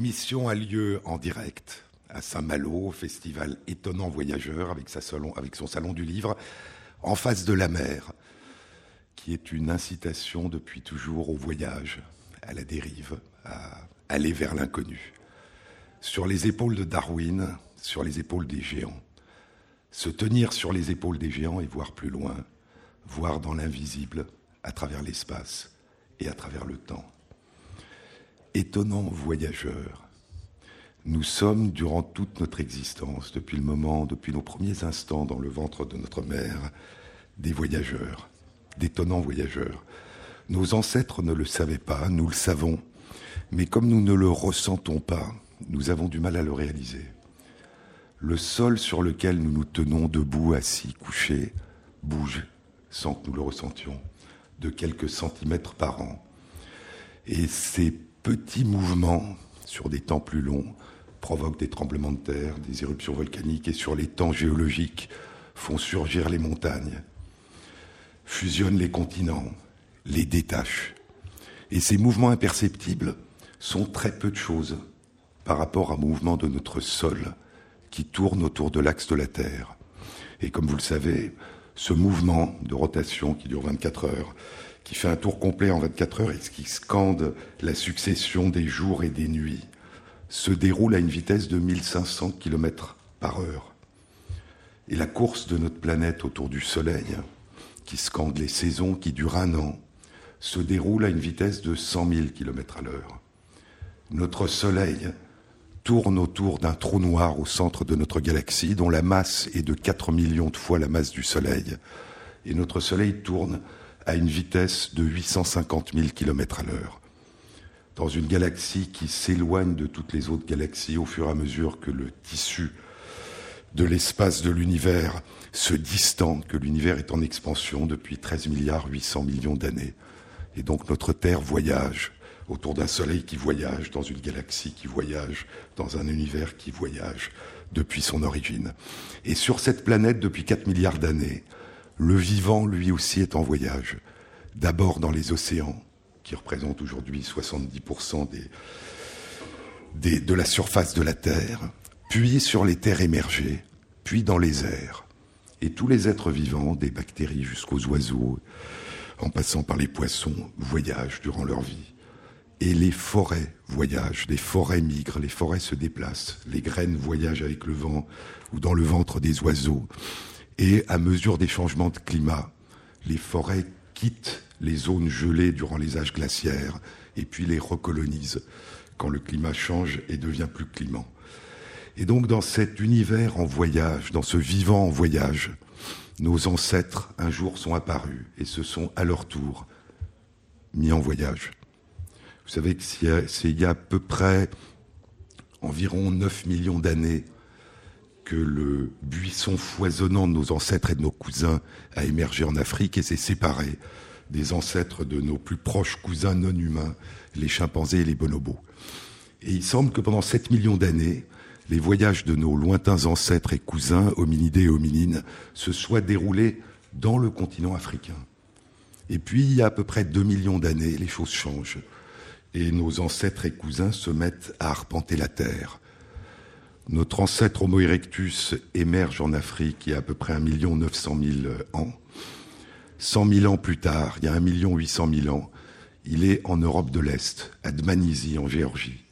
L'émission a lieu en direct à Saint-Malo, au festival Étonnant Voyageur, avec son salon du livre, en face de la mer, qui est une incitation depuis toujours au voyage, à la dérive, à aller vers l'inconnu. Sur les épaules de Darwin, sur les épaules des géants. Se tenir sur les épaules des géants et voir plus loin, voir dans l'invisible, à travers l'espace et à travers le temps. Étonnant voyageur, nous sommes, durant toute notre existence, depuis le moment, depuis nos premiers instants dans le ventre de notre mère, des voyageurs, d'étonnants voyageurs. Nos ancêtres ne le savaient pas, nous le savons, mais comme nous ne le ressentons pas, nous avons du mal à le réaliser. Le sol sur lequel nous nous tenons debout, assis, couchés, bouge sans que nous le ressentions, de quelques centimètres par an. Et ces petits mouvements, sur des temps plus longs, provoquent des tremblements de terre, des éruptions volcaniques et sur les temps géologiques font surgir les montagnes, fusionnent les continents, les détachent. Et ces mouvements imperceptibles sont très peu de choses par rapport au mouvement de notre sol qui tourne autour de l'axe de la Terre. Et comme vous le savez, ce mouvement de rotation qui dure 24 heures, qui fait un tour complet en 24 heures et qui scande la succession des jours et des nuits, se déroule à une vitesse de 1500 km par heure. Et la course de notre planète autour du Soleil, qui scande les saisons qui durent un an, se déroule à une vitesse de 100 000 km à l'heure. Notre Soleil tourne autour d'un trou noir au centre de notre galaxie, dont la masse est de 4 millions de fois la masse du Soleil. Et notre Soleil tourne à une vitesse de 850 000 km à l'heure dans une galaxie qui s'éloigne de toutes les autres galaxies au fur et à mesure que le tissu de l'espace de l'univers se distend, que l'univers est en expansion depuis 13 milliards 800 millions d'années. Et donc notre Terre voyage autour d'un soleil qui voyage, dans une galaxie qui voyage, dans un univers qui voyage depuis son origine. Et sur cette planète, depuis 4 milliards d'années, le vivant, lui aussi, est en voyage. D'abord dans les océans, qui représente aujourd'hui 70% des, de la surface de la Terre, puis sur les terres émergées, puis dans les airs. Et tous les êtres vivants, des bactéries jusqu'aux oiseaux, en passant par les poissons, voyagent durant leur vie. Et les forêts voyagent, les forêts migrent, les forêts se déplacent, les graines voyagent avec le vent ou dans le ventre des oiseaux. Et à mesure des changements de climat, les forêts quittent les zones gelées durant les âges glaciaires et puis les recolonise quand le climat change et devient plus clément. Et donc dans cet univers en voyage, dans ce vivant en voyage, nos ancêtres un jour sont apparus et se sont à leur tour mis en voyage. Vous savez que c'est il y a à peu près environ 9 millions d'années que le buisson foisonnant de nos ancêtres et de nos cousins a émergé en Afrique et s'est séparé des ancêtres de nos plus proches cousins non humains, les chimpanzés et les bonobos. Et il semble que pendant 7 millions d'années, les voyages de nos lointains ancêtres et cousins, hominidés et hominines, se soient déroulés dans le continent africain. Et puis, il y a à peu près 2 millions d'années, les choses changent. Et nos ancêtres et cousins se mettent à arpenter la Terre. Notre ancêtre Homo erectus émerge en Afrique il y a à peu près 1 900 000 ans. 100 000 ans plus tard, il y a 1 800 000 ans, il est en Europe de l'Est, à Dmanisi, en Géorgie.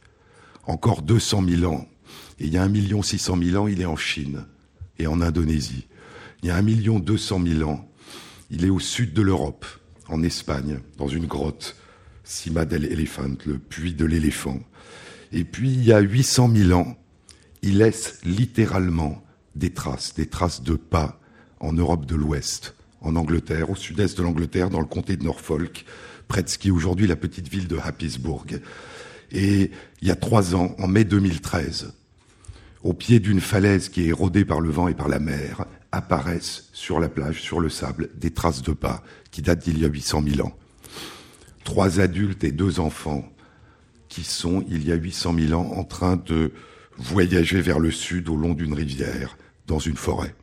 Encore 200 000 ans, et il y a 1 600 000 ans, il est en Chine et en Indonésie. Il y a 1 200 000 ans, il est au sud de l'Europe, en Espagne, dans une grotte, Cima del Elephant, le puits de l'éléphant. Et puis, il y a 800 000 ans, il laisse littéralement des traces, des traces de pas en Europe de l'Ouest en Angleterre, au sud-est de l'Angleterre, dans le comté de Norfolk, près de ce qui est aujourd'hui la petite ville de Happisburg. Et il y a trois ans, en mai 2013, au pied d'une falaise qui est érodée par le vent et par la mer, apparaissent sur la plage, sur le sable, des traces de pas qui datent d'il y a 800 000 ans. Trois adultes et deux enfants qui sont, il y a 800 000 ans, en train de voyager vers le sud au long d'une rivière, dans une forêt.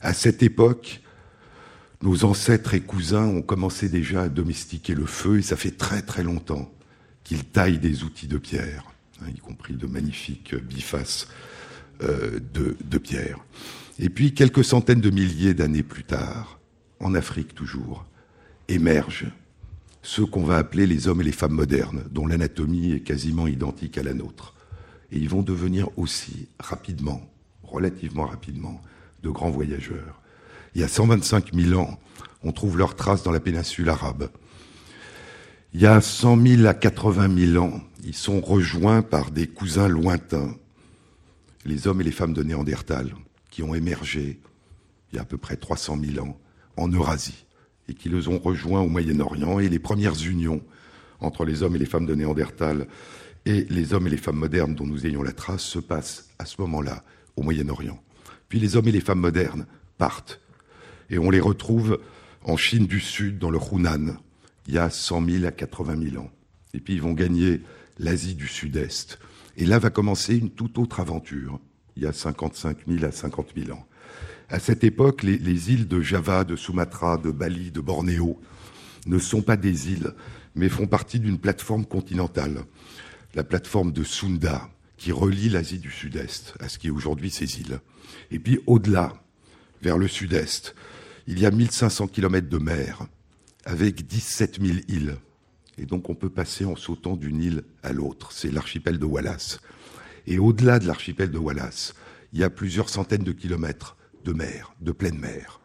À cette époque, nos ancêtres et cousins ont commencé déjà à domestiquer le feu et ça fait très très longtemps qu'ils taillent des outils de pierre, hein, y compris de magnifiques bifaces euh, de, de pierre. Et puis, quelques centaines de milliers d'années plus tard, en Afrique toujours, émergent ceux qu'on va appeler les hommes et les femmes modernes, dont l'anatomie est quasiment identique à la nôtre. Et ils vont devenir aussi rapidement, relativement rapidement, de grands voyageurs. Il y a 125 000 ans, on trouve leurs traces dans la péninsule arabe. Il y a 100 000 à 80 000 ans, ils sont rejoints par des cousins lointains, les hommes et les femmes de Néandertal, qui ont émergé il y a à peu près 300 000 ans en Eurasie et qui les ont rejoints au Moyen-Orient. Et les premières unions entre les hommes et les femmes de Néandertal et les hommes et les femmes modernes dont nous ayons la trace se passent à ce moment-là au Moyen-Orient. Puis les hommes et les femmes modernes partent et on les retrouve en Chine du Sud, dans le Hunan, il y a 100 000 à 80 000 ans. Et puis ils vont gagner l'Asie du Sud-Est. Et là va commencer une toute autre aventure, il y a 55 000 à 50 000 ans. À cette époque, les, îles de Java, de Sumatra, de Bali, de Bornéo ne sont pas des îles, mais font partie d'une plateforme continentale, la plateforme de Sunda, qui relie l'Asie du Sud-Est à ce qui est aujourd'hui ces îles. Et puis au-delà, vers le Sud-Est, il y a 1500 kilomètres de mer, avec 17 000 îles. Et donc on peut passer en sautant d'une île à l'autre. C'est l'archipel de Wallace. Et au-delà de l'archipel de Wallace, il y a plusieurs centaines de kilomètres de mer, de pleine mer.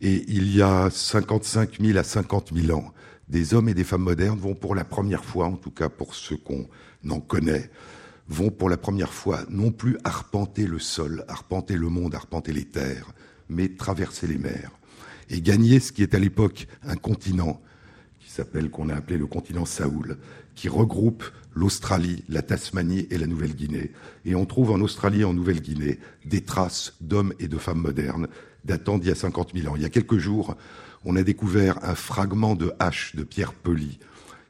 Et il y a 55 000 à 50 000 ans, des hommes et des femmes modernes vont pour la première fois, en tout cas pour ceux qu'on en connaît, vont pour la première fois non plus arpenter le sol, arpenter le monde, arpenter les terres, mais traverser les mers et gagner ce qui est à l'époque un continent qui s'appelle, qu'on a appelé le continent Saoul, qui regroupe l'Australie, la Tasmanie et la Nouvelle-Guinée. Et on trouve en Australie et en Nouvelle-Guinée des traces d'hommes et de femmes modernes datant d'il y a 50 000 ans. Il y a quelques jours, on a découvert un fragment de hache de pierre polie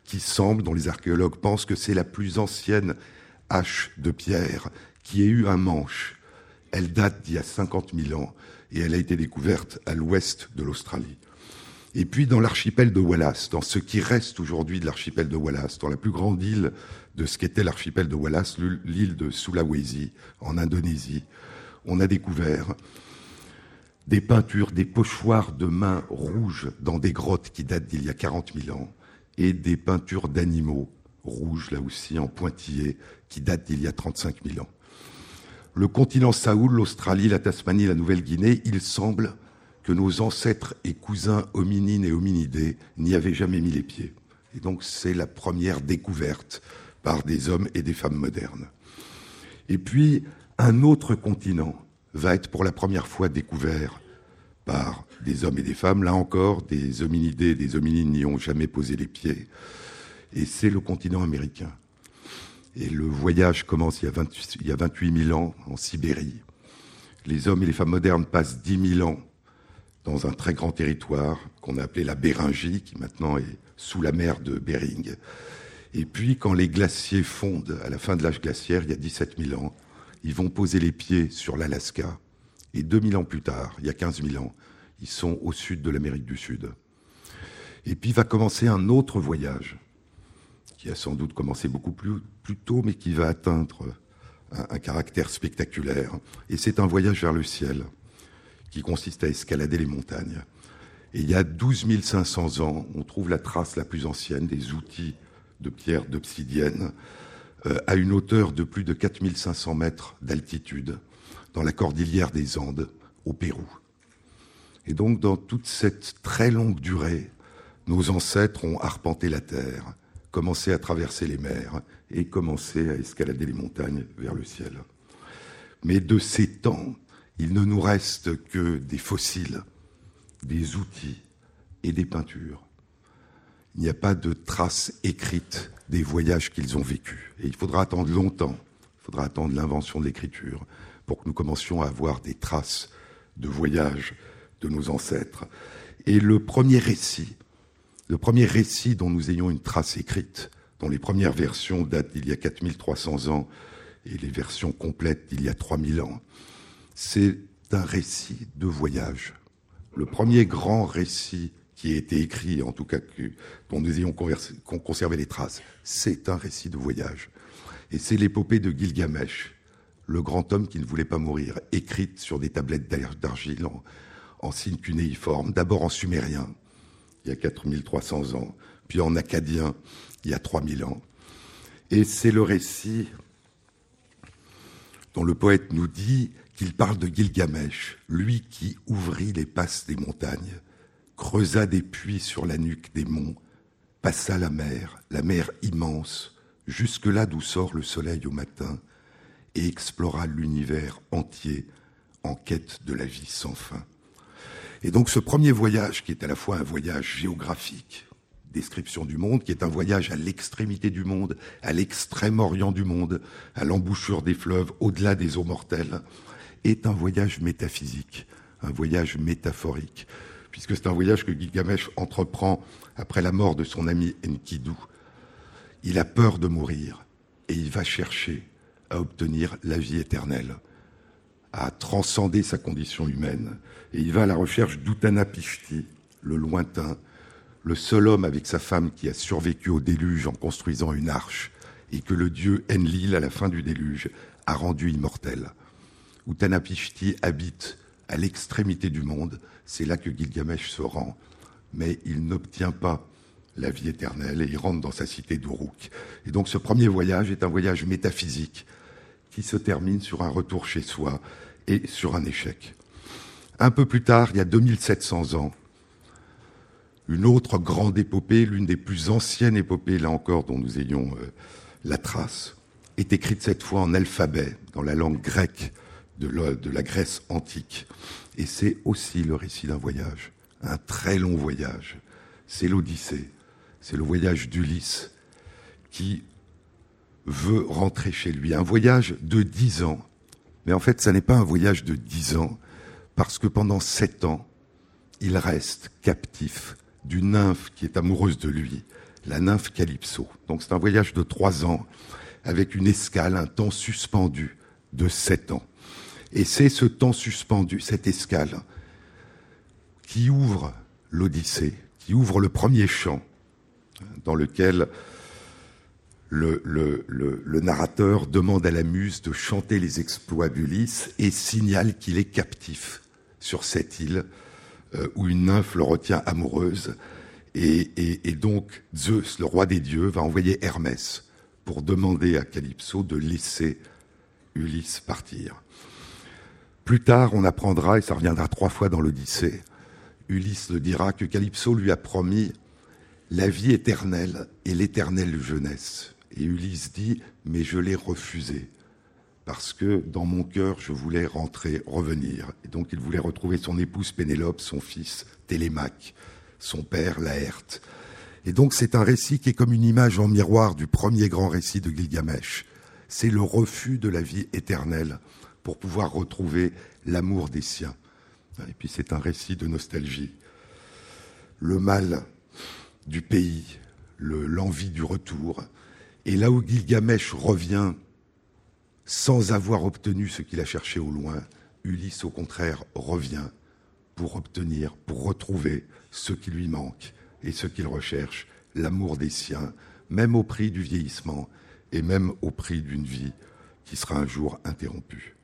qui semble, dont les archéologues pensent que c'est la plus ancienne hache de pierre qui ait eu un manche. Elle date d'il y a 50 000 ans et elle a été découverte à l'ouest de l'Australie. Et puis dans l'archipel de Wallace, dans ce qui reste aujourd'hui de l'archipel de Wallace, dans la plus grande île de ce qu'était l'archipel de Wallace, l'île de Sulawesi, en Indonésie, on a découvert des peintures, des pochoirs de mains rouges dans des grottes qui datent d'il y a 40 000 ans, et des peintures d'animaux rouges, là aussi en pointillés, qui datent d'il y a 35 000 ans. Le continent Saoul, l'Australie, la Tasmanie, la Nouvelle-Guinée, il semble que nos ancêtres et cousins hominines et hominidés n'y avaient jamais mis les pieds. Et donc c'est la première découverte par des hommes et des femmes modernes. Et puis un autre continent va être pour la première fois découvert par des hommes et des femmes. Là encore, des hominidés des hominines n'y ont jamais posé les pieds. Et c'est le continent américain. Et le voyage commence il y, a il y a 28 000 ans en Sibérie. Les hommes et les femmes modernes passent 10 000 ans dans un très grand territoire qu'on a appelé la Béringie, qui maintenant est sous la mer de Bering. Et puis, quand les glaciers fondent à la fin de l'âge glaciaire, il y a 17 000 ans, ils vont poser les pieds sur l'Alaska. Et 2000 ans plus tard, il y a 15 000 ans, ils sont au sud de l'Amérique du Sud. Et puis va commencer un autre voyage, qui a sans doute commencé beaucoup plus, tôt, mais qui va atteindre un, un caractère spectaculaire. Et c'est un voyage vers le ciel qui consiste à escalader les montagnes. Et il y a 12 500 ans, on trouve la trace la plus ancienne des outils de pierre d'obsidienne à une hauteur de plus de 4500 mètres d'altitude dans la cordillère des Andes au Pérou. Et donc dans toute cette très longue durée, nos ancêtres ont arpenté la terre, commencé à traverser les mers et commencé à escalader les montagnes vers le ciel. Mais de ces temps, il ne nous reste que des fossiles, des outils et des peintures. Il n'y a pas de traces écrites des voyages qu'ils ont vécus. Et il faudra attendre longtemps, il faudra attendre l'invention de l'écriture pour que nous commencions à avoir des traces de voyages de nos ancêtres. Et le premier récit, le premier récit dont nous ayons une trace écrite, dont les premières versions datent d'il y a 4300 ans et les versions complètes d'il y a 3000 ans, c'est un récit de voyage. Le premier grand récit qui a été écrit, en tout cas dont nous ayons conservé les traces, c'est un récit de voyage. Et c'est l'épopée de Gilgamesh, le grand homme qui ne voulait pas mourir, écrite sur des tablettes d'argile en, en signe cunéiforme, d'abord en sumérien, il y a 4300 ans, puis en acadien, il y a 3000 ans. Et c'est le récit dont le poète nous dit qu'il parle de Gilgamesh, lui qui ouvrit les passes des montagnes, creusa des puits sur la nuque des monts, passa la mer, la mer immense, jusque là d'où sort le soleil au matin, et explora l'univers entier en quête de la vie sans fin. Et donc ce premier voyage, qui est à la fois un voyage géographique, description du monde, qui est un voyage à l'extrémité du monde, à l'extrême orient du monde, à l'embouchure des fleuves, au-delà des eaux mortelles, est un voyage métaphysique, un voyage métaphorique, puisque c'est un voyage que Gilgamesh entreprend après la mort de son ami Enkidu. Il a peur de mourir et il va chercher à obtenir la vie éternelle, à transcender sa condition humaine. Et il va à la recherche d'Utanapishti, le lointain, le seul homme avec sa femme qui a survécu au déluge en construisant une arche, et que le dieu Enlil, à la fin du déluge, a rendu immortel. Utanapishti habite à l'extrémité du monde, c'est là que Gilgamesh se rend, mais il n'obtient pas la vie éternelle et il rentre dans sa cité d'Uruk. Et donc ce premier voyage est un voyage métaphysique qui se termine sur un retour chez soi et sur un échec. Un peu plus tard, il y a 2700 ans, une autre grande épopée, l'une des plus anciennes épopées, là encore, dont nous ayons euh, la trace, est écrite cette fois en alphabet, dans la langue grecque de la Grèce antique. Et c'est aussi le récit d'un voyage, un très long voyage. C'est l'Odyssée, c'est le voyage d'Ulysse qui veut rentrer chez lui. Un voyage de dix ans. Mais en fait, ça n'est pas un voyage de dix ans, parce que pendant sept ans, il reste captif d'une nymphe qui est amoureuse de lui, la nymphe Calypso. Donc c'est un voyage de trois ans, avec une escale, un temps suspendu de sept ans. Et c'est ce temps suspendu, cette escale, qui ouvre l'Odyssée, qui ouvre le premier chant, dans lequel le, le, narrateur demande à la muse de chanter les exploits d'Ulysse et signale qu'il est captif sur cette île euh, où une nymphe le retient amoureuse. Et, donc Zeus, le roi des dieux, va envoyer Hermès pour demander à Calypso de laisser Ulysse partir. Plus tard, on apprendra, et ça reviendra trois fois dans l'Odyssée, Ulysse le dira, que Calypso lui a promis la vie éternelle et l'éternelle jeunesse. Et Ulysse dit, mais je l'ai refusé parce que dans mon cœur, je voulais rentrer, revenir. Et donc il voulait retrouver son épouse Pénélope, son fils Télémaque, son père Laerte. Et donc c'est un récit qui est comme une image en miroir du premier grand récit de Gilgamesh. C'est le refus de la vie éternelle pour pouvoir retrouver l'amour des siens. Et puis c'est un récit de nostalgie. Le mal du pays, l'envie du retour. Et là où Gilgamesh revient sans avoir obtenu ce qu'il a cherché au loin, Ulysse, au contraire, revient pour obtenir, pour retrouver ce qui lui manque et ce qu'il recherche, l'amour des siens, même au prix du vieillissement et même au prix d'une vie qui sera un jour interrompue.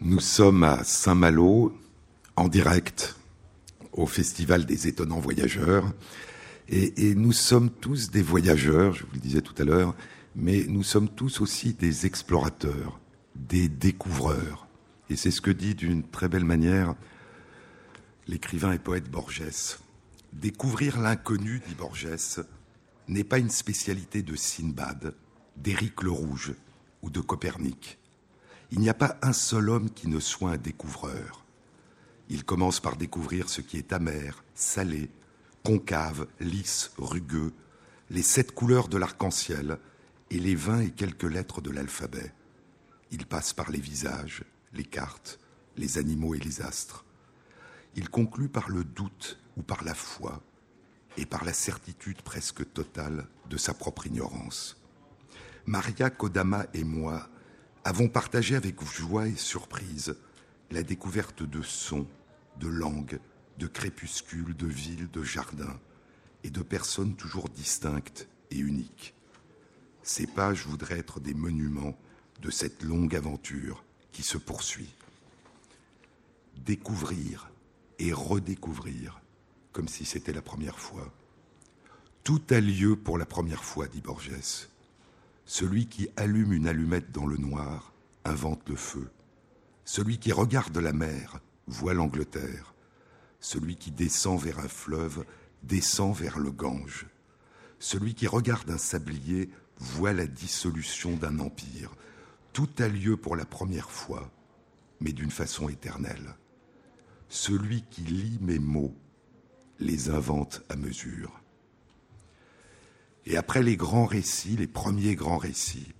Nous sommes à Saint-Malo, en direct, au Festival des étonnants voyageurs. Et, nous sommes tous des voyageurs, je vous le disais tout à l'heure, mais nous sommes tous aussi des explorateurs, des découvreurs. Et c'est ce que dit d'une très belle manière l'écrivain et poète Borges. Découvrir l'inconnu, dit Borges, n'est pas une spécialité de Sinbad, d'Éric le Rouge ou de Copernic. Il n'y a pas un seul homme qui ne soit un découvreur. Il commence par découvrir ce qui est amer, salé, concave, lisse, rugueux, les sept couleurs de l'arc-en-ciel et les vingt et quelques lettres de l'alphabet. Il passe par les visages, les cartes, les animaux et les astres. Il conclut par le doute ou par la foi et par la certitude presque totale de sa propre ignorance. Maria Kodama et moi avons partagé avec joie et surprise la découverte de sons, de langues, de crépuscules, de villes, de jardins et de personnes toujours distinctes et uniques. Ces pages voudraient être des monuments de cette longue aventure qui se poursuit. Découvrir et redécouvrir comme si c'était la première fois. Tout a lieu pour la première fois, dit Borges. Celui qui allume une allumette dans le noir invente le feu. Celui qui regarde la mer voit l'Angleterre. Celui qui descend vers un fleuve descend vers le Gange. Celui qui regarde un sablier voit la dissolution d'un empire. Tout a lieu pour la première fois, mais d'une façon éternelle. Celui qui lit mes mots les invente à mesure. Et après les grands récits, les premiers grands récits,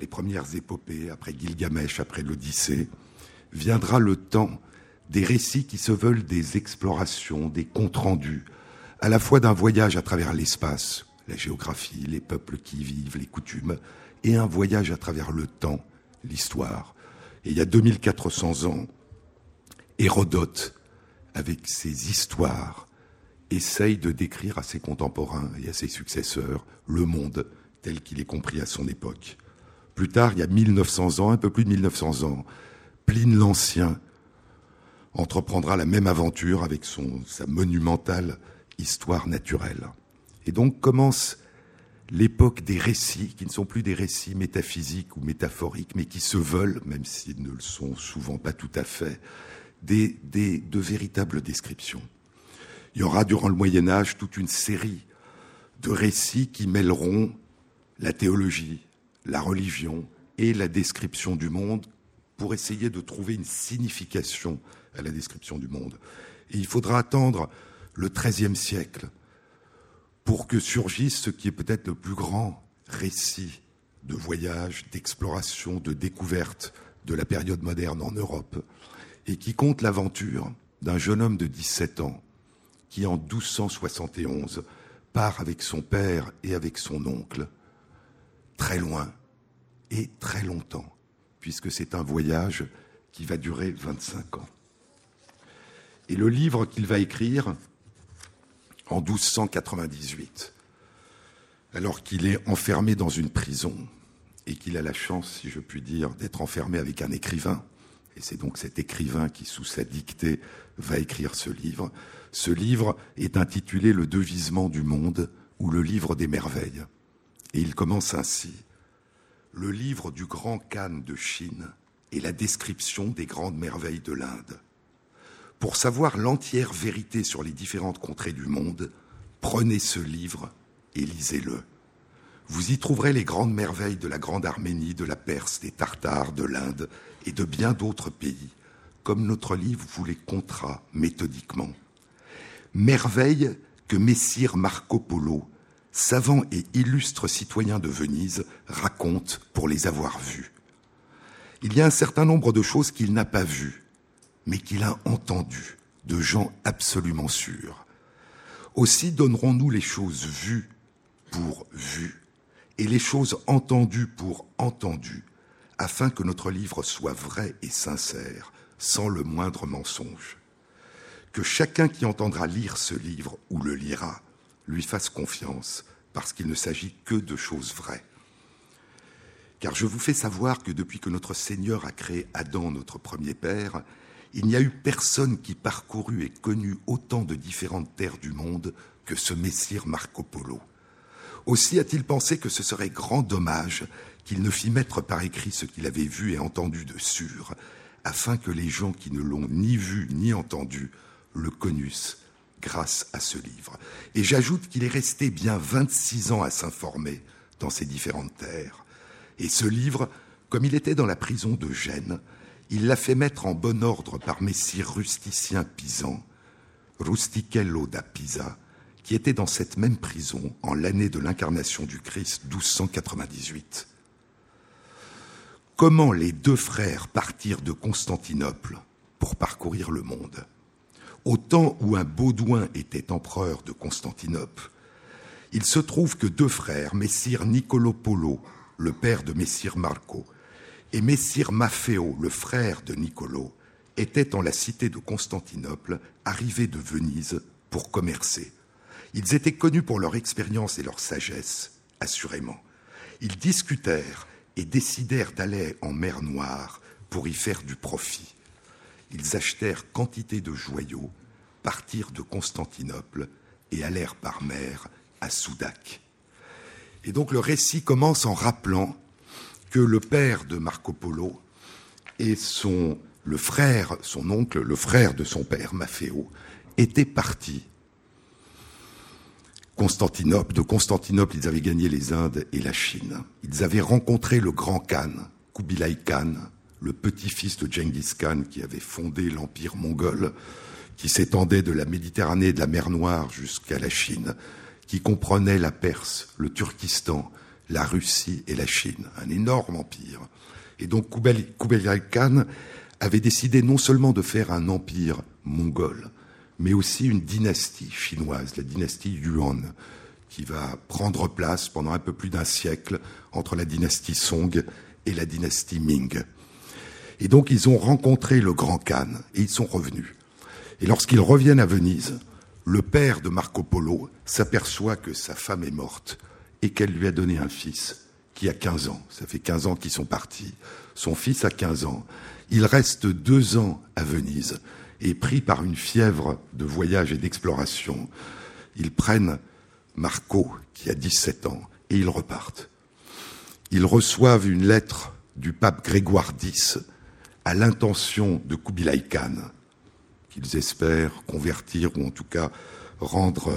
les premières épopées, après Gilgamesh, après l'Odyssée, viendra le temps des récits qui se veulent des explorations, des comptes rendus, à la fois d'un voyage à travers l'espace, la géographie, les peuples qui y vivent, les coutumes, et un voyage à travers le temps, l'histoire. Et il y a 2400 ans, Hérodote, avec ses histoires, essaye de décrire à ses contemporains et à ses successeurs le monde tel qu'il est compris à son époque. Plus tard, il y a 1900 ans, un peu plus de 1900 ans, Pline l'Ancien entreprendra la même aventure avec sa monumentale histoire naturelle. Et donc commence l'époque des récits, qui ne sont plus des récits métaphysiques ou métaphoriques, mais qui se veulent, même s'ils ne le sont souvent pas tout à fait, de véritables descriptions. Il y aura durant le Moyen Âge toute une série de récits qui mêleront la théologie, la religion et la description du monde pour essayer de trouver une signification à la description du monde. Et il faudra attendre le XIIIe siècle pour que surgisse ce qui est peut-être le plus grand récit de voyage, d'exploration, de découverte de la période moderne en Europe, et qui compte l'aventure d'un jeune homme de 17 ans qui en 1271 part avec son père et avec son oncle très loin et très longtemps, puisque c'est un voyage qui va durer 25 ans. Et le livre qu'il va écrire en 1298, alors qu'il est enfermé dans une prison et qu'il a la chance, si je puis dire, d'être enfermé avec un écrivain, et c'est donc cet écrivain qui, sous sa dictée, va écrire ce livre, ce livre est intitulé Le devisement du monde ou le livre des merveilles. Et il commence ainsi. le livre du grand Khan de Chine et la description des grandes merveilles de l'Inde. Pour savoir l'entière vérité sur les différentes contrées du monde, prenez ce livre et lisez-le. Vous y trouverez les grandes merveilles de la Grande Arménie, de la Perse, des Tartares, de l'Inde et de bien d'autres pays, comme notre livre vous les comptera méthodiquement. Merveilles que Messire Marco Polo, savant et illustre citoyen de Venise, raconte pour les avoir vues. Il y a un certain nombre de choses qu'il n'a pas vues, mais qu'il a entendues, de gens absolument sûrs. Aussi donnerons-nous les choses vues pour vues et les choses entendues pour entendues, afin que notre livre soit vrai et sincère, sans le moindre mensonge. Que chacun qui entendra lire ce livre ou le lira lui fasse confiance, parce qu'il ne s'agit que de choses vraies. Car je vous fais savoir que depuis que notre Seigneur a créé Adam, notre premier Père, il n'y a eu personne qui parcourut et connut autant de différentes terres du monde que ce Messire Marco Polo. Aussi a-t-il pensé que ce serait grand dommage qu'il ne fît mettre par écrit ce qu'il avait vu et entendu de sûr, afin que les gens qui ne l'ont ni vu ni entendu le connussent grâce à ce livre. Et j'ajoute qu'il est resté bien 26 ans à s'informer dans ces différentes terres. Et ce livre, comme il était dans la prison de Gênes, il l'a fait mettre en bon ordre par Messire Rusticien Pisan, Rustichello da Pisa, qui était dans cette même prison en l'année de l'incarnation du Christ 1298. Comment les deux frères partirent de Constantinople pour parcourir le monde? Au temps où un Baudouin était empereur de Constantinople, il se trouve que deux frères, Messire Niccolo Polo, le père de Messire Marco, et Messire Maffeo, le frère de Niccolo, étaient en la cité de Constantinople, arrivés de Venise pour commercer. Ils étaient connus pour leur expérience et leur sagesse, assurément. Ils discutèrent et décidèrent d'aller en mer Noire pour y faire du profit. Ils achetèrent quantité de joyaux, partirent de Constantinople et allèrent par mer à Soudac. Et donc le récit commence en rappelant que le père de Marco Polo et son, frère, son oncle, le frère de son père, Maffeo, étaient partis Constantinople. De Constantinople, ils avaient gagné les Indes et la Chine. Ils avaient rencontré le grand Khan, Kubilai Khan, le petit-fils de Genghis Khan qui avait fondé l'empire mongol, qui s'étendait de la Méditerranée et de la mer Noire jusqu'à la Chine, qui comprenait la Perse, le Turkistan, la Russie et la Chine, un énorme empire. Et donc Kubilai Khan avait décidé non seulement de faire un empire mongol, mais aussi une dynastie chinoise, la dynastie Yuan, qui va prendre place pendant un peu plus d'un siècle entre la dynastie Song et la dynastie Ming. Et donc ils ont rencontré le grand Khan et ils sont revenus. Et lorsqu'ils reviennent à Venise, le père de Marco Polo s'aperçoit que sa femme est morte et qu'elle lui a donné un fils qui a 15 ans. Ça fait 15 ans qu'ils sont partis. Son fils a 15 ans. Il reste deux ans à Venise et pris par une fièvre de voyage et d'exploration, ils prennent Marco, qui a 17 ans, et ils repartent. Ils reçoivent une lettre du pape Grégoire X à l'intention de Kubilai Khan, qu'ils espèrent convertir ou en tout cas rendre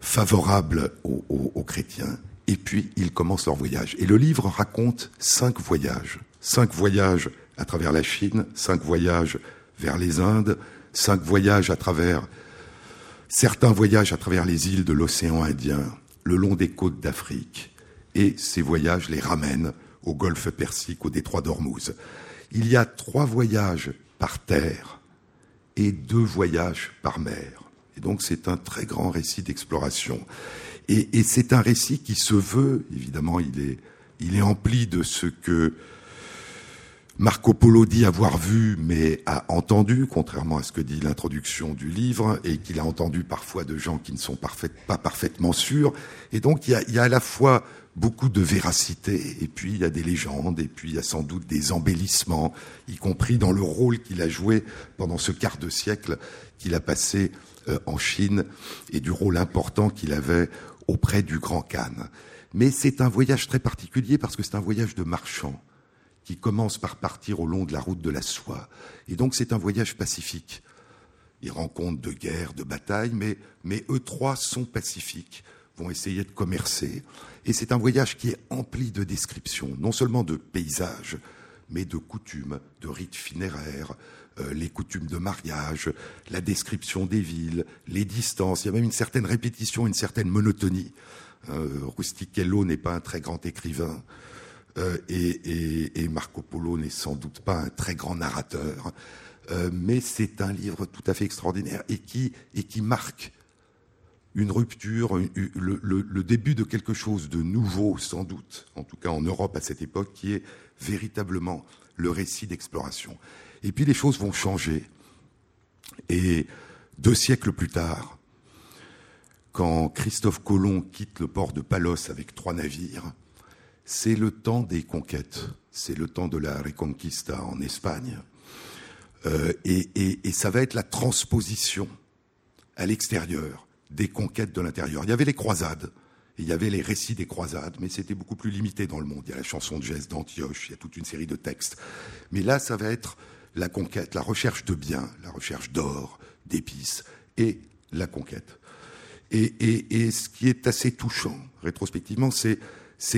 favorable aux, aux, chrétiens. Et puis ils commencent leur voyage. Et le livre raconte cinq voyages. Cinq voyages à travers la Chine, cinq voyages vers les Indes, cinq voyages à travers, certains voyages à travers les îles de l'océan Indien, le long des côtes d'Afrique, et ces voyages les ramènent au golfe Persique, au détroit d'Ormuz. Il y a trois voyages par terre et deux voyages par mer. Et donc c'est un très grand récit d'exploration. Et, c'est un récit qui se veut, évidemment, il est, empli de ce que Marco Polo dit avoir vu, mais a entendu, contrairement à ce que dit l'introduction du livre, et qu'il a entendu parfois de gens qui ne sont pas parfaitement sûrs. Et donc, il y, a, à la fois beaucoup de véracité, et puis il y a des légendes, et puis il y a sans doute des embellissements, y compris dans le rôle qu'il a joué pendant ce quart de siècle qu'il a passé euh, en Chine, et du rôle important qu'il avait auprès du grand Khan. Mais c'est un voyage très particulier parce que c'est un voyage de marchand qui commence par partir au long de la route de la soie. Et donc c'est un voyage pacifique. Ils rencontrent de guerres, de batailles, mais, mais eux trois sont pacifiques, vont essayer de commercer. Et c'est un voyage qui est empli de descriptions, non seulement de paysages, mais de coutumes, de rites funéraires, euh, les coutumes de mariage, la description des villes, les distances. Il y a même une certaine répétition, une certaine monotonie. Euh, Rustichello n'est pas un très grand écrivain euh, et, et, Marco Polo n'est sans doute pas un très grand narrateur, euh, mais c'est un livre tout à fait extraordinaire et qui, et qui marque une rupture, le, début de quelque chose de nouveau, sans doute, en tout cas en Europe à cette époque, qui est véritablement le récit d'exploration. Et puis les choses vont changer. Et deux siècles plus tard, quand Christophe Colomb quitte le port de Palos avec trois navires, c'est le temps des conquêtes, c'est le temps de la Reconquista en Espagne. Euh, et, ça va être la transposition à l'extérieur des conquêtes de l'intérieur. Il y avait les croisades, il y avait les récits des croisades, mais c'était beaucoup plus limité dans le monde. Il y a la chanson de geste d'Antioche, il y a toute une série de textes. Mais là, ça va être la conquête, la recherche de biens, la recherche d'or, d'épices, et la conquête. Et, ce qui est assez touchant, rétrospectivement, c'est,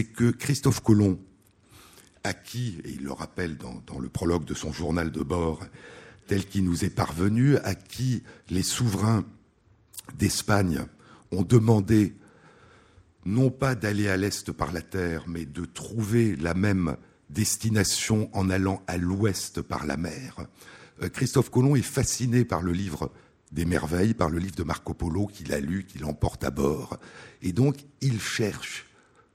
que Christophe Colomb, à qui, et il le rappelle dans, dans le prologue de son journal de bord, tel qu'il nous est parvenu, à qui les souverains d'Espagne ont demandé non pas d'aller à l'est par la terre, mais de trouver la même destination en allant à l'ouest par la mer. Euh, Christophe Colomb est fasciné par le livre des merveilles, par le livre de Marco Polo qu'il a lu, qu'il emporte à bord. Et donc, il cherche,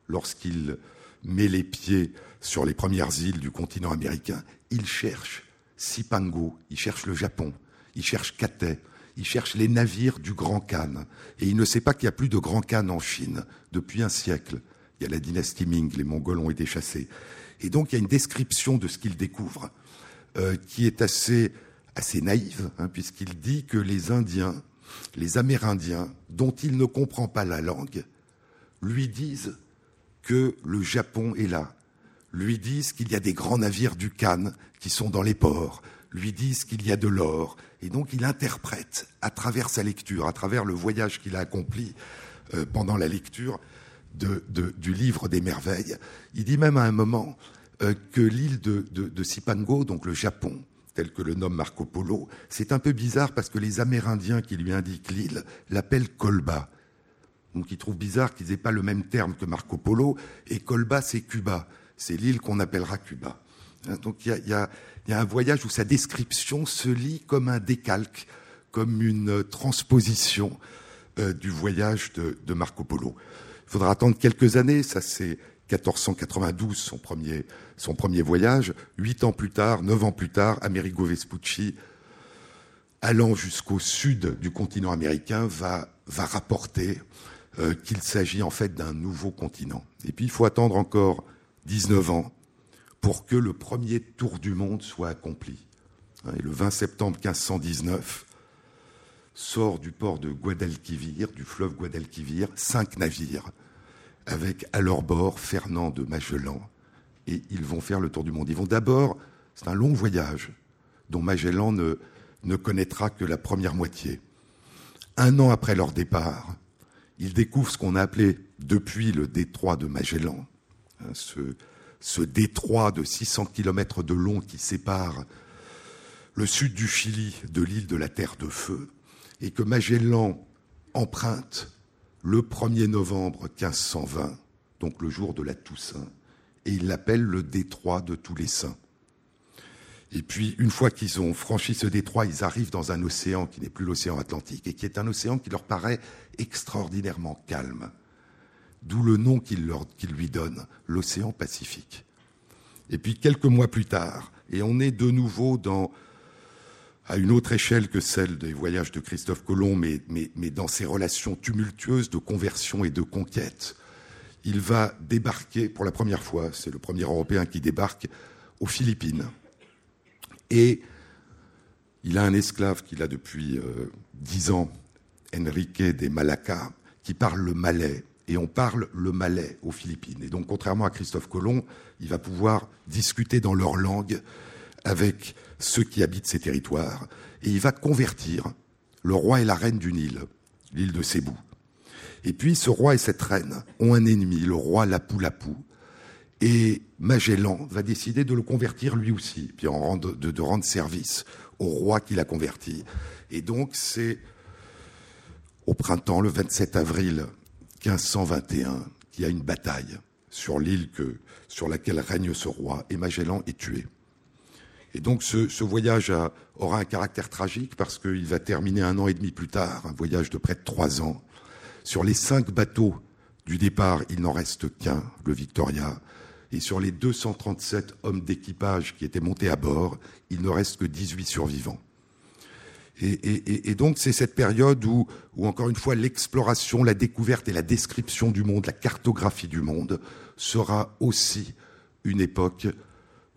lorsqu'il met les pieds sur les premières îles du continent américain, il cherche Sipango, il cherche le Japon, il cherche Cathay, il cherche les navires du Grand Khan. Et il ne sait pas qu'il n'y a plus de Grand Khan en Chine depuis un siècle. Il y a la dynastie Ming, les Mongols ont été chassés. Et donc il y a une description de ce qu'il découvre euh, qui est assez, assez naïve, hein, puisqu'il dit que les Indiens, les Amérindiens, dont il ne comprend pas la langue, lui disent que le Japon est là, lui disent qu'il y a des grands navires du Cannes qui sont dans les ports, lui disent qu'il y a de l'or. Et donc il interprète à travers sa lecture, à travers le voyage qu'il a accompli euh, pendant la lecture, du livre des merveilles. Il dit même à un moment euh, que l'île de, de, Sipango, donc le Japon, tel que le nomme Marco Polo, c'est un peu bizarre parce que les Amérindiens qui lui indiquent l'île l'appellent Colba. Donc il trouve bizarre qu'ils n'aient pas le même terme que Marco Polo, et Colba c'est Cuba, c'est l'île qu'on appellera Cuba. Hein, donc il y a, un voyage où sa description se lit comme un décalque, comme une transposition euh, du voyage de, de Marco Polo. Il faudra attendre quelques années, ça c'est 1492, son premier, son premier voyage. Huit ans plus tard, neuf ans plus tard, Amerigo Vespucci, allant jusqu'au sud du continent américain, va, va rapporter euh, qu'il s'agit en fait d'un nouveau continent. Et puis il faut attendre encore 19 ans pour que le premier tour du monde soit accompli. Et le 20 septembre 1519, sort du port de Guadalquivir, du fleuve Guadalquivir, cinq navires avec à leur bord Fernand de Magellan. Et ils vont faire le tour du monde. Ils vont d'abord, c'est un long voyage dont Magellan ne, connaîtra que la première moitié. Un an après leur départ, ils découvrent ce qu'on a appelé depuis le détroit de Magellan, hein, ce détroit de 600 km de long qui sépare le sud du Chili de l'île de la Terre de Feu, et que Magellan emprunte le 1er novembre 1520, donc le jour de la Toussaint, et il l'appelle le détroit de tous les saints. Et puis, une fois qu'ils ont franchi ce détroit, ils arrivent dans un océan qui n'est plus l'océan Atlantique et qui est un océan qui leur paraît extraordinairement calme. D'où le nom qu'il lui donne, l'océan Pacifique. Et puis, quelques mois plus tard, et on est de nouveau à une autre échelle que celle des voyages de Christophe Colomb, mais, dans ses relations tumultueuses de conversion et de conquête. Il va débarquer pour la première fois, c'est le premier Européen qui débarque aux Philippines. Et il a un esclave qu'il a depuis euh, dix ans, Enrique de Malacca, qui parle le malais et on parle le malais aux Philippines. Et donc, contrairement à Christophe Colomb, il va pouvoir discuter dans leur langue avec ceux qui habitent ces territoires. Et il va convertir le roi et la reine d'une île, l'île de Cébou. Et puis, ce roi et cette reine ont un ennemi, le roi Lapou-Lapou. Et Magellan va décider de le convertir lui aussi, puis de rendre service au roi qui l'a converti. Et donc, c'est au printemps, le 27 avril 1521, qu'il y a une bataille sur l'île sur laquelle règne ce roi, et Magellan est tué. Et donc ce, voyage aura un caractère tragique parce qu'il va terminer un an et demi plus tard, un voyage de près de trois ans. Sur les cinq bateaux du départ, il n'en reste qu'un, le Victoria. Et sur les 237 hommes d'équipage qui étaient montés à bord, il ne reste que 18 survivants. Et, donc c'est cette période où, encore une fois, l'exploration, la découverte et la description du monde, la cartographie du monde sera aussi une époque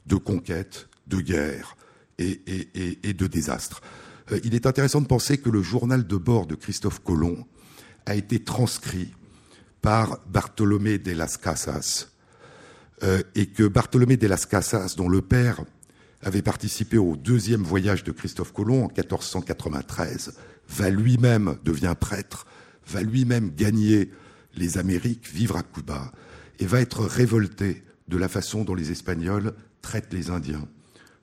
de conquête, de guerre et, de désastre. Euh, il est intéressant de penser que le journal de bord de Christophe Colomb a été transcrit par Bartolomé de las Casas, euh, et que Bartolomé de las Casas, dont le père avait participé au deuxième voyage de Christophe Colomb en 1493, va lui-même, devient prêtre, va lui-même gagner les Amériques, vivre à Cuba, et va être révolté de la façon dont les Espagnols traitent les Indiens,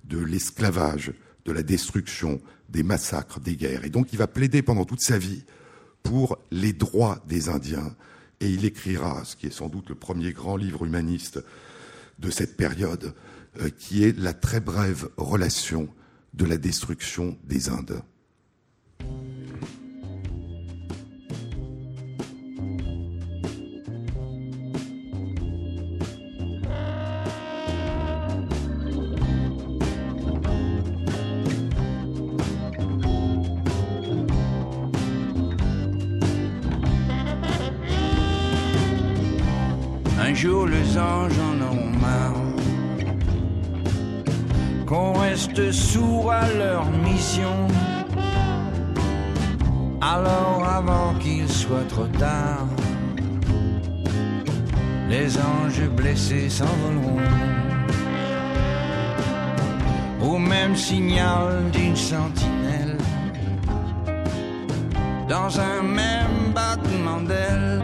de l'esclavage, de la destruction, des massacres, des guerres. Et donc il va plaider pendant toute sa vie pour les droits des Indiens, et il écrira, ce qui est sans doute le premier grand livre humaniste de cette période, euh, qui est la très brève relation de la destruction des Indes. Un jour les anges reste sourd à leur mission. Alors avant qu'il soit trop tard, les anges blessés s'envoleront. Au même signal d'une sentinelle, dans un même battement d'aile.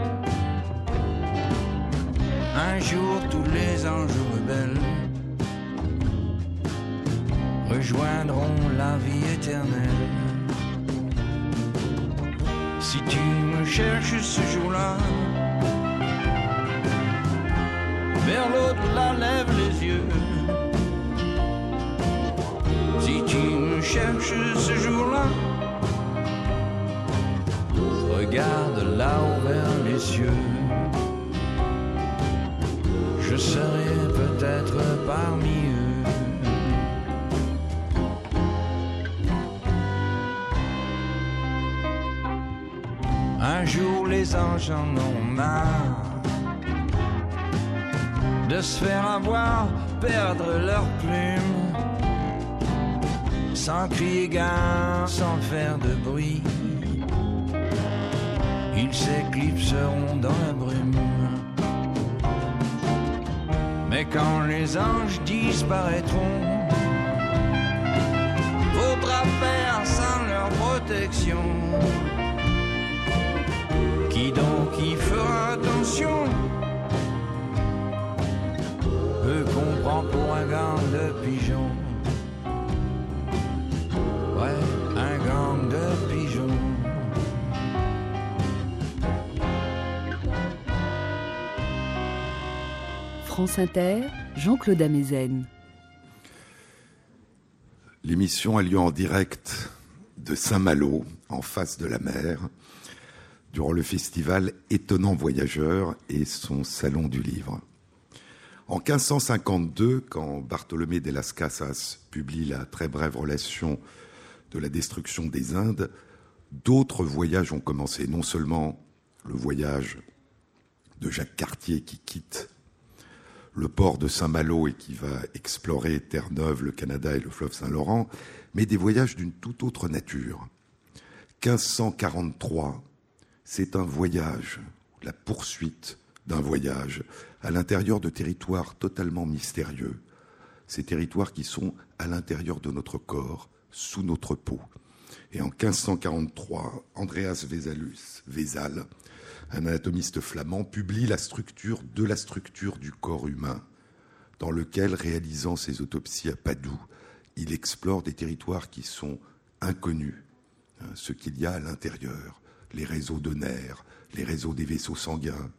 Un jour tous les anges rebelles rejoindront la vie éternelle. Si tu me cherches ce jour-là, vers l'au-delà lève les yeux. Si tu me cherches ce jour-là, regarde là-haut vers les cieux. Je serai peut-être parmi eux. Les anges en ont marre de se faire avoir, perdre leurs plumes, sans crier gare, sans faire de bruit. Ils s'éclipseront dans la brume. Mais quand les anges disparaîtront, faudra faire sans leur protection qui donc y fera attention Eux qu'on prend pour un gang de pigeons. Ouais, un gang de pigeons. France Inter, Jean-Claude Amezen. L'émission a lieu en direct de Saint-Malo, en face de la mer durant le festival Étonnant Voyageur et son Salon du Livre. En 1552, quand Bartholomé de las Casas publie la très brève relation de la destruction des Indes, d'autres voyages ont commencé. Non seulement le voyage de Jacques Cartier qui quitte le port de Saint-Malo et qui va explorer Terre-Neuve, le Canada et le fleuve Saint-Laurent, mais des voyages d'une toute autre nature. 1543, c'est un voyage, la poursuite d'un voyage à l'intérieur de territoires totalement mystérieux, ces territoires qui sont à l'intérieur de notre corps, sous notre peau. Et en 1543, Andreas Vesalus, Vesal, un anatomiste flamand, publie la structure de la structure du corps humain, dans lequel, réalisant ses autopsies à Padoue, il explore des territoires qui sont inconnus, hein, ce qu'il y a à l'intérieur, les réseaux de nerfs, les réseaux des vaisseaux sanguins,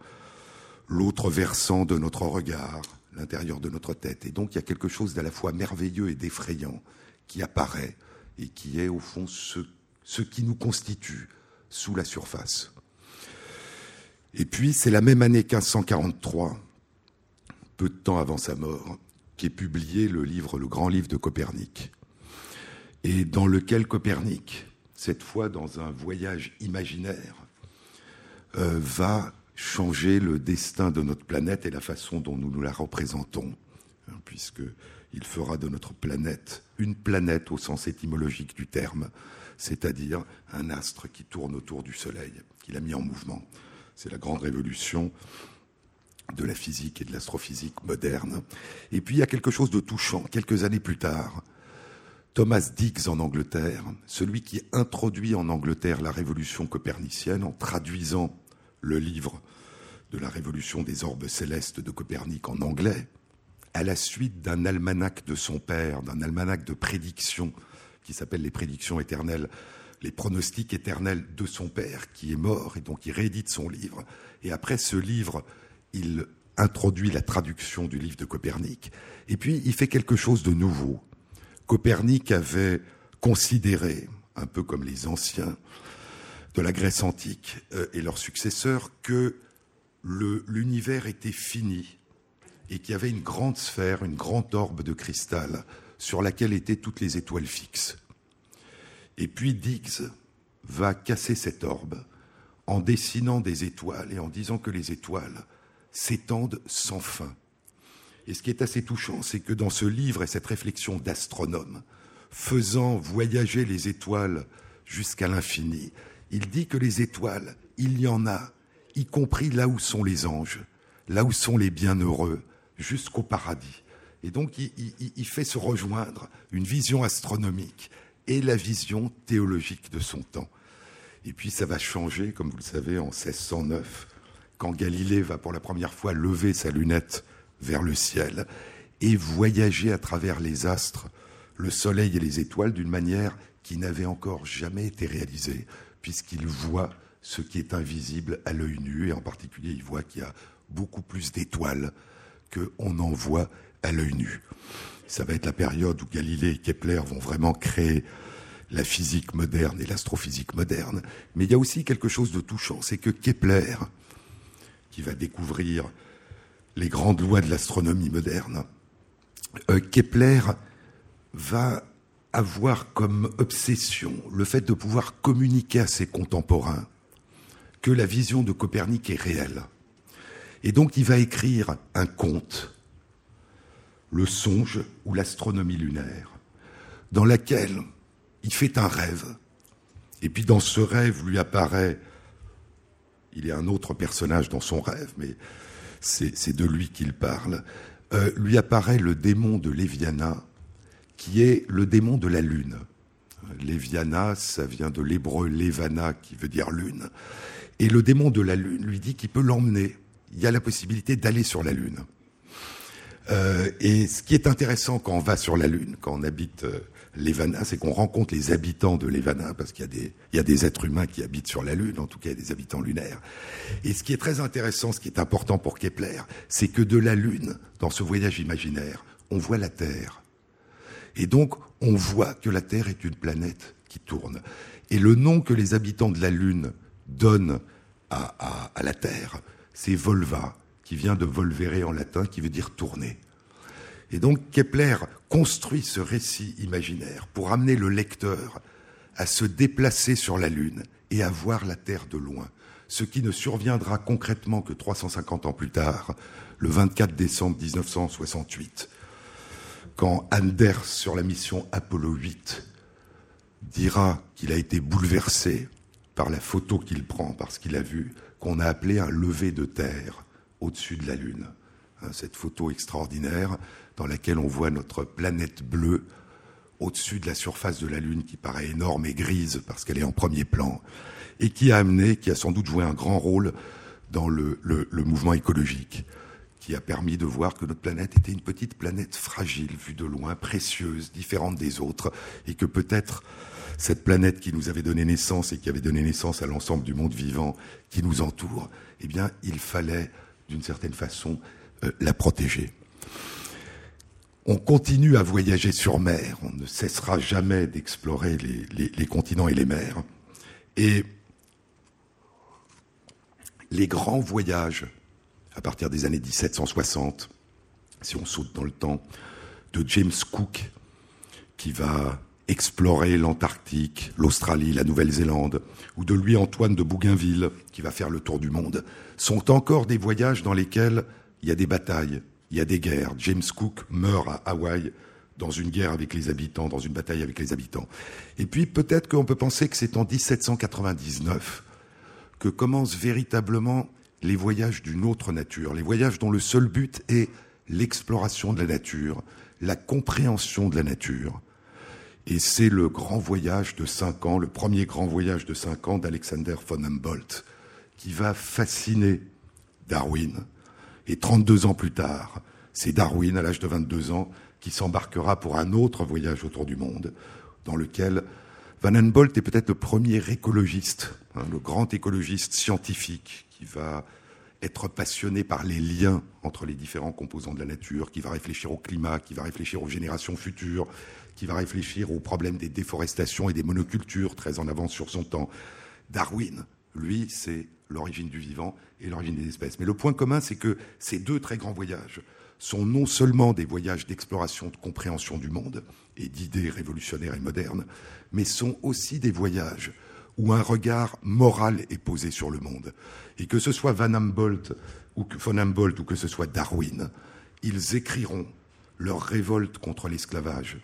l'autre versant de notre regard, l'intérieur de notre tête. Et donc il y a quelque chose d'à la fois merveilleux et d'effrayant qui apparaît et qui est au fond ce, qui nous constitue sous la surface. Et puis c'est la même année 1543, peu de temps avant sa mort, qu'est publié le livre, le grand livre de Copernic, et dans lequel Copernic, cette fois dans un voyage imaginaire, euh, va changer le destin de notre planète et la façon dont nous nous la représentons, hein, puisqu'il fera de notre planète une planète au sens étymologique du terme, c'est-à-dire un astre qui tourne autour du Soleil, qu'il a mis en mouvement. C'est la grande révolution de la physique et de l'astrophysique moderne. Et puis il y a quelque chose de touchant, quelques années plus tard. Thomas Diggs en Angleterre, celui qui introduit en Angleterre la révolution copernicienne en traduisant le livre de la révolution des orbes célestes de Copernic en anglais, à la suite d'un almanach de son père, d'un almanach de prédictions qui s'appelle Les prédictions éternelles, les pronostics éternels de son père qui est mort et donc il réédite son livre. Et après ce livre, il introduit la traduction du livre de Copernic. Et puis il fait quelque chose de nouveau. Copernic avait considéré, un peu comme les anciens de la Grèce antique euh, et leurs successeurs, que l'univers était fini et qu'il y avait une grande sphère, une grande orbe de cristal sur laquelle étaient toutes les étoiles fixes. Et puis Diggs va casser cette orbe en dessinant des étoiles et en disant que les étoiles s'étendent sans fin. Et ce qui est assez touchant, c'est que dans ce livre et cette réflexion d'astronome, faisant voyager les étoiles jusqu'à l'infini, il dit que les étoiles, il y en a y compris là où sont les anges, là où sont les bienheureux, jusqu'au paradis. Et donc il, fait se rejoindre une vision astronomique et la vision théologique de son temps. Et puis ça va changer, comme vous le savez, en 1609, quand Galilée va pour la première fois lever sa lunette vers le ciel et voyager à travers les astres, le soleil et les étoiles d'une manière qui n'avait encore jamais été réalisée, puisqu'il voit ce qui est invisible à l'œil nu, et en particulier, il voit qu'il y a beaucoup plus d'étoiles qu'on en voit à l'œil nu. Ça va être la période où Galilée et Kepler vont vraiment créer la physique moderne et l'astrophysique moderne. Mais il y a aussi quelque chose de touchant, c'est que Kepler, qui va découvrir les grandes lois de l'astronomie moderne, euh, Kepler va avoir comme obsession le fait de pouvoir communiquer à ses contemporains que la vision de Copernic est réelle. Et donc il va écrire un conte, le songe ou l'astronomie lunaire, dans laquelle il fait un rêve. Et puis dans ce rêve lui apparaît, il est un autre personnage dans son rêve, mais c'est de lui qu'il parle, euh, lui apparaît le démon de Léviana, qui est le démon de la lune. Léviana, ça vient de l'hébreu Levana, qui veut dire lune. Et le démon de la Lune lui dit qu'il peut l'emmener. Il y a la possibilité d'aller sur la Lune. Euh, et ce qui est intéressant quand on va sur la Lune, quand on habite euh, l'Evana, c'est qu'on rencontre les habitants de l'Evana, parce qu'il y, a des, y a des êtres humains qui habitent sur la Lune, en tout cas des habitants lunaires. Et ce qui est très intéressant, ce qui est important pour Kepler, c'est que de la Lune, dans ce voyage imaginaire, on voit la Terre. Et donc, on voit que la Terre est une planète qui tourne. Et le nom que les habitants de la Lune donnent à, la Terre, c'est volva, qui vient de volvere en latin, qui veut dire tourner. Et donc Kepler construit ce récit imaginaire pour amener le lecteur à se déplacer sur la Lune et à voir la Terre de loin, ce qui ne surviendra concrètement que 350 ans plus tard, le 24 décembre 1968, quand Anders, sur la mission Apollo 8, dira qu'il a été bouleversé par la photo qu'il prend, parce qu'il a vu qu'on a appelé un lever de terre au-dessus de la Lune. Hein, cette photo extraordinaire dans laquelle on voit notre planète bleue au-dessus de la surface de la Lune qui paraît énorme et grise parce qu'elle est en premier plan, et qui a amené, qui a sans doute joué un grand rôle dans le, mouvement écologique, qui a permis de voir que notre planète était une petite planète fragile, vue de loin, précieuse, différente des autres, et que peut-être cette planète qui nous avait donné naissance et qui avait donné naissance à l'ensemble du monde vivant qui nous entoure, eh bien, il fallait, d'une certaine façon, euh, la protéger. On continue à voyager sur mer, on ne cessera jamais d'explorer les, continents et les mers. Et les grands voyages, à partir des années 1760, si on saute dans le temps, de James Cook, qui va explorer l'Antarctique, l'Australie, la Nouvelle-Zélande, ou de Louis-Antoine de Bougainville, qui va faire le tour du monde, sont encore des voyages dans lesquels il y a des batailles, il y a des guerres. James Cook meurt à Hawaï dans une guerre avec les habitants, dans une bataille avec les habitants. Et puis peut-être qu'on peut penser que c'est en 1799 que commencent véritablement les voyages d'une autre nature, les voyages dont le seul but est l'exploration de la nature, la compréhension de la nature. Et c'est le grand voyage de cinq ans, le premier grand voyage de cinq ans d'Alexander von Humboldt, qui va fasciner Darwin, et 32 ans plus tard, c'est Darwin, à l'âge de 22 ans, qui s'embarquera pour un autre voyage autour du monde, dans lequel Van Humboldt est peut-être le premier écologiste, hein, le grand écologiste scientifique qui va être passionné par les liens entre les différents composants de la nature, qui va réfléchir au climat, qui va réfléchir aux générations futures, qui va réfléchir aux problèmes des déforestations et des monocultures, très en avance sur son temps. Darwin, lui, c'est l'origine du vivant et l'origine des espèces. Mais le point commun, c'est que ces deux très grands voyages sont non seulement des voyages d'exploration, de compréhension du monde et d'idées révolutionnaires et modernes, mais sont aussi des voyages où un regard moral est posé sur le monde. Et que ce soit Van Humboldt ou que, Von Humboldt ou que ce soit Darwin, ils écriront leur révolte contre l'esclavage,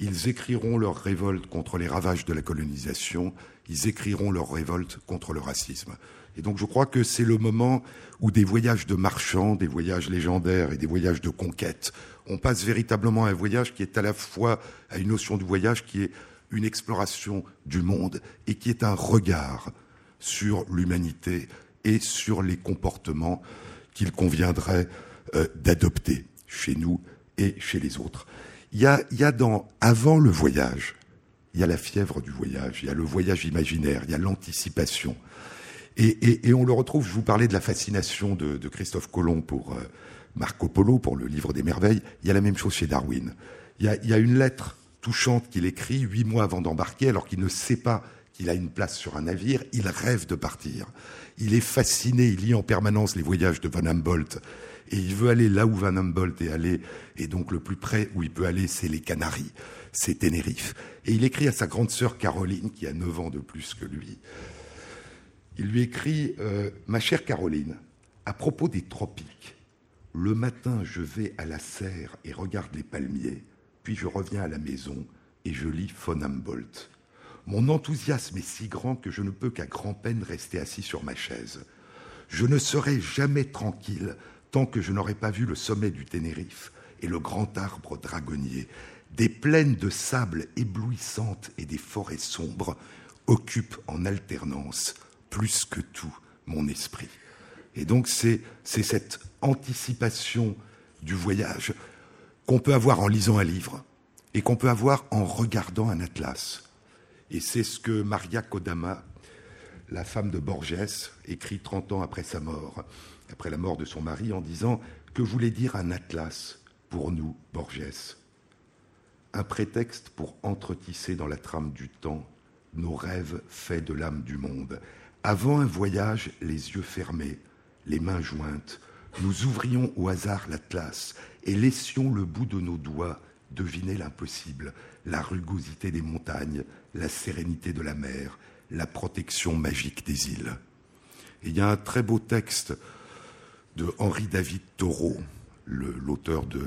ils écriront leur révolte contre les ravages de la colonisation, ils écriront leur révolte contre le racisme. Et donc je crois que c'est le moment où des voyages de marchands, des voyages légendaires et des voyages de conquête, on passe véritablement à un voyage qui est à la fois à une notion du voyage qui est une exploration du monde et qui est un regard sur l'humanité et sur les comportements qu'il conviendrait euh, d'adopter chez nous et chez les autres. Il y a, y a dans avant le voyage, il y a la fièvre du voyage, il y a le voyage imaginaire, il y a l'anticipation. Et, on le retrouve, je vous parlais de la fascination de, Christophe Colomb pour euh, Marco Polo, pour le livre des merveilles, il y a la même chose chez Darwin. Il y a, il y a une lettre touchante qu'il écrit huit mois avant d'embarquer, alors qu'il ne sait pas qu'il a une place sur un navire, il rêve de partir. Il est fasciné, il lit en permanence les voyages de Van Humboldt, et il veut aller là où Van Humboldt est allé, et donc le plus près où il peut aller, c'est les Canaries, c'est Tenerife. Et il écrit à sa grande sœur Caroline, qui a neuf ans de plus que lui, il lui écrit euh, Ma chère Caroline, à propos des tropiques, le matin je vais à la serre et regarde les palmiers, puis je reviens à la maison et je lis Von Humboldt. Mon enthousiasme est si grand que je ne peux qu'à grand-peine rester assis sur ma chaise. Je ne serai jamais tranquille tant que je n'aurai pas vu le sommet du Ténérife et le grand arbre dragonnier. Des plaines de sable éblouissantes et des forêts sombres occupent en alternance plus que tout mon esprit. Et donc c'est cette anticipation du voyage qu'on peut avoir en lisant un livre et qu'on peut avoir en regardant un atlas. Et c'est ce que Maria Kodama, la femme de Borges, écrit 30 ans après sa mort, après la mort de son mari, en disant Que voulait dire un atlas pour nous, Borges? Un prétexte pour entretisser dans la trame du temps nos rêves faits de l'âme du monde, avant un voyage, les yeux fermés, les mains jointes, nous ouvrions au hasard l'atlas et laissions le bout de nos doigts deviner l'impossible, la rugosité des montagnes, la sérénité de la mer, la protection magique des îles. il y a un très beau texte de Henri David Thoreau, l'auteur de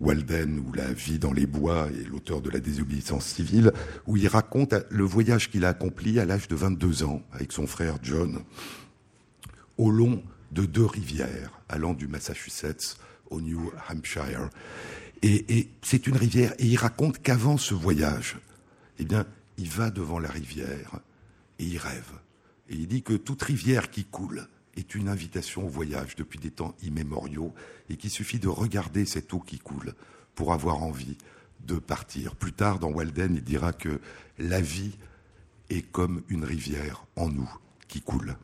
Walden ou La vie dans les bois et l'auteur de la désobéissance civile, où il raconte le voyage qu'il a accompli à l'âge de 22 ans avec son frère John au long de deux rivières allant du Massachusetts au New Hampshire. Et, c'est une rivière, et il raconte qu'avant ce voyage, eh bien, il va devant la rivière et il rêve. Et il dit que toute rivière qui coule est une invitation au voyage depuis des temps immémoriaux et qu'il suffit de regarder cette eau qui coule pour avoir envie de partir. Plus tard, dans Walden, il dira que la vie est comme une rivière en nous qui coule.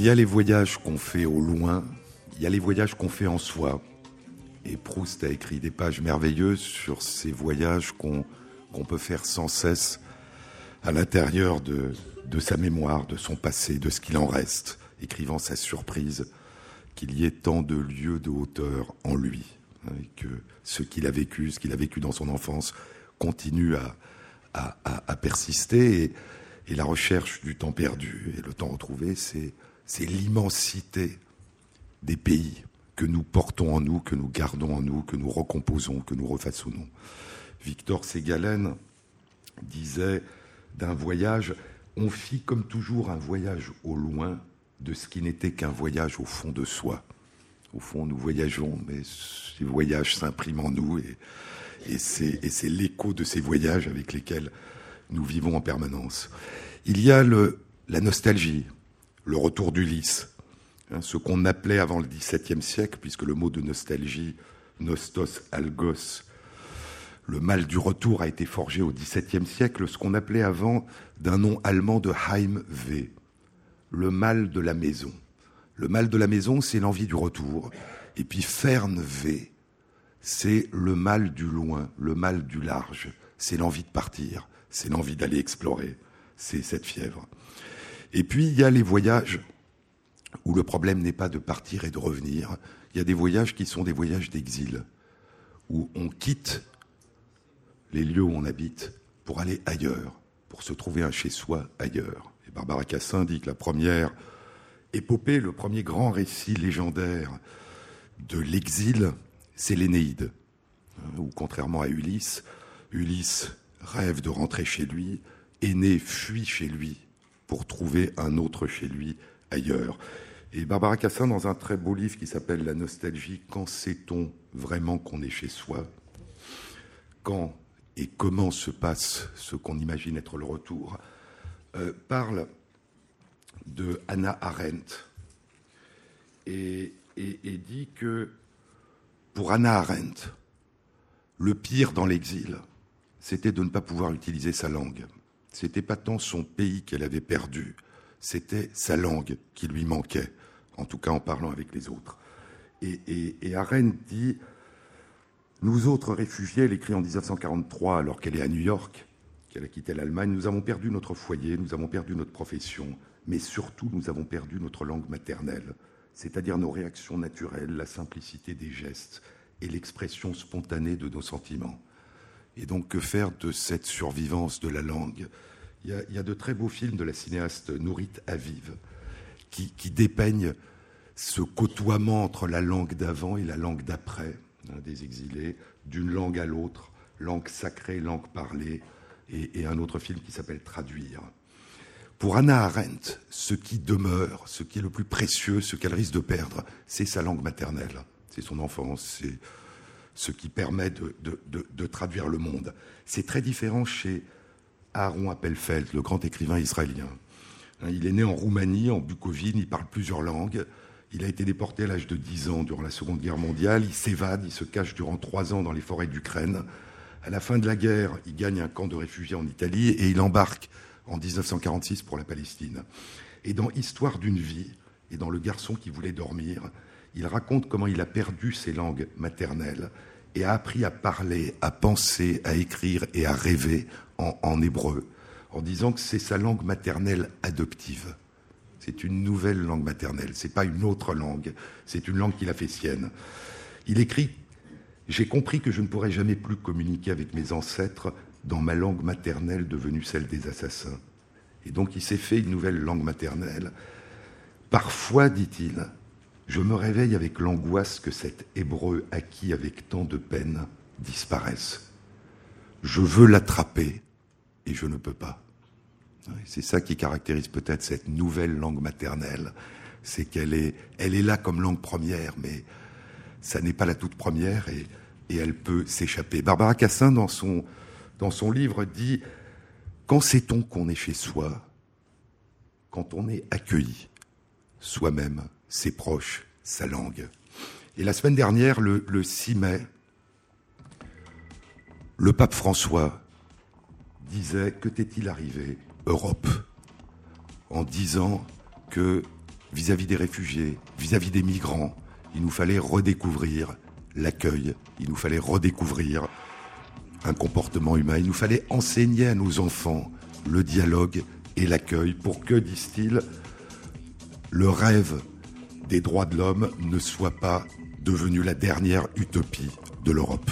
Il y a les voyages qu'on fait au loin, il y a les voyages qu'on fait en soi. Et Proust a écrit des pages merveilleuses sur ces voyages qu'on peut faire sans cesse à l'intérieur de, sa mémoire, de son passé, de ce qu'il en reste, écrivant sa surprise qu'il y ait tant de lieux de hauteur en lui, hein, et que ce qu'il a vécu, ce qu'il a vécu dans son enfance, continue à, persister. Et la recherche du temps perdu et le temps retrouvé, c'est c'est l'immensité des pays que nous portons en nous, que nous gardons en nous, que nous recomposons, que nous refaçonnons. Victor Ségalen disait d'un voyage, on fit comme toujours un voyage au loin de ce qui n'était qu'un voyage au fond de soi. Au fond, nous voyageons, mais ces voyages s'impriment en nous et, c'est l'écho de ces voyages avec lesquels nous vivons en permanence. Il y a la nostalgie, le retour d'Ulysse, hein, ce qu'on appelait avant le XVIIe siècle, puisque le mot de nostalgie, nostos algos, le mal du retour a été forgé au XVIIe siècle, ce qu'on appelait avant d'un nom allemand de Heimweh, le mal de la maison. Le mal de la maison, c'est l'envie du retour. Et puis Fernweh, c'est le mal du loin, le mal du large, c'est l'envie de partir, c'est l'envie d'aller explorer, c'est cette fièvre. Et puis il y a les voyages où le problème n'est pas de partir et de revenir, il y a des voyages qui sont des voyages d'exil, où on quitte les lieux où on habite pour aller ailleurs, pour se trouver un chez-soi ailleurs. Et Barbara Cassin dit que la première épopée, le premier grand récit légendaire de l'exil, c'est l'Énéide, où contrairement à Ulysse, Ulysse rêve de rentrer chez lui, Aîné fuit chez lui pour trouver un autre chez lui ailleurs. Et Barbara Cassin, dans un très beau livre qui s'appelle La nostalgie, quand sait-on vraiment qu'on est chez soi? Quand et comment se passe ce qu'on imagine être le retour? Euh, parle de Hannah Arendt et, dit que pour Hannah Arendt, le pire dans l'exil, c'était de ne pas pouvoir utiliser sa langue. C'était pas tant son pays qu'elle avait perdu, c'était sa langue qui lui manquait, en tout cas en parlant avec les autres. Et, et, dit Nous autres réfugiés, elle écrit en 1943, alors qu'elle est à New York, qu'elle a quitté l'Allemagne, nous avons perdu notre foyer, nous avons perdu notre profession, mais surtout nous avons perdu notre langue maternelle, c'est-à-dire nos réactions naturelles, la simplicité des gestes et l'expression spontanée de nos sentiments. Et donc, que faire de cette survivance de la langue? Il y, a, de très beaux films de la cinéaste Nourit Aviv qui, dépeignent ce côtoiement entre la langue d'avant et la langue d'après hein, des exilés, d'une langue à l'autre, langue sacrée, langue parlée, et, et un autre film qui s'appelle Traduire. Pour Anna Arendt, ce qui demeure, ce qui est le plus précieux, ce qu'elle risque de perdre, c'est sa langue maternelle, c'est son enfance, c'est ce qui permet de, traduire le monde. C'est très différent chez Aaron Appelfeld, le grand écrivain israélien. Hein, il est né en Roumanie, en Bukovine, il parle plusieurs langues. Il a été déporté à l'âge de 10 ans durant la Seconde Guerre mondiale. Il s'évade, il se cache durant trois ans dans les forêts d'Ukraine. À la fin de la guerre, il gagne un camp de réfugiés en Italie et il embarque en 1946 pour la Palestine. Et dans Histoire d'une vie, et dans Le garçon qui voulait dormir, il raconte comment il a perdu ses langues maternelles et a appris à parler, à penser, à écrire et à rêver en, hébreu, en disant que c'est sa langue maternelle adoptive. C'est une nouvelle langue maternelle, c'est pas une autre langue, c'est une langue qu'il a fait sienne. Il écrit J'ai compris que je ne pourrais jamais plus communiquer avec mes ancêtres dans ma langue maternelle devenue celle des assassins. Et donc il s'est fait une nouvelle langue maternelle. Parfois, dit-il, je me réveille avec l'angoisse que cet hébreu acquis avec tant de peine disparaisse. Je veux l'attraper et je ne peux pas. C'est ça qui caractérise peut-être cette nouvelle langue maternelle, c'est qu'elle est, elle est là comme langue première, mais ça n'est pas la toute première et, elle peut s'échapper. Barbara Cassin, dans son, dans son livre, dit Quand sait-on qu'on est chez soi? Quand on est accueilli soi-même ses proches, sa langue. Et la semaine dernière, le, 6 mai, le pape François disait que t'est-il arrivé, Europe, en disant que vis-à-vis des réfugiés, vis-à-vis des migrants, il nous fallait redécouvrir l'accueil, il nous fallait redécouvrir un comportement humain, il nous fallait enseigner à nos enfants le dialogue et l'accueil pour que, disent-ils, le rêve des droits de l'homme ne soit pas devenu la dernière utopie de l'Europe.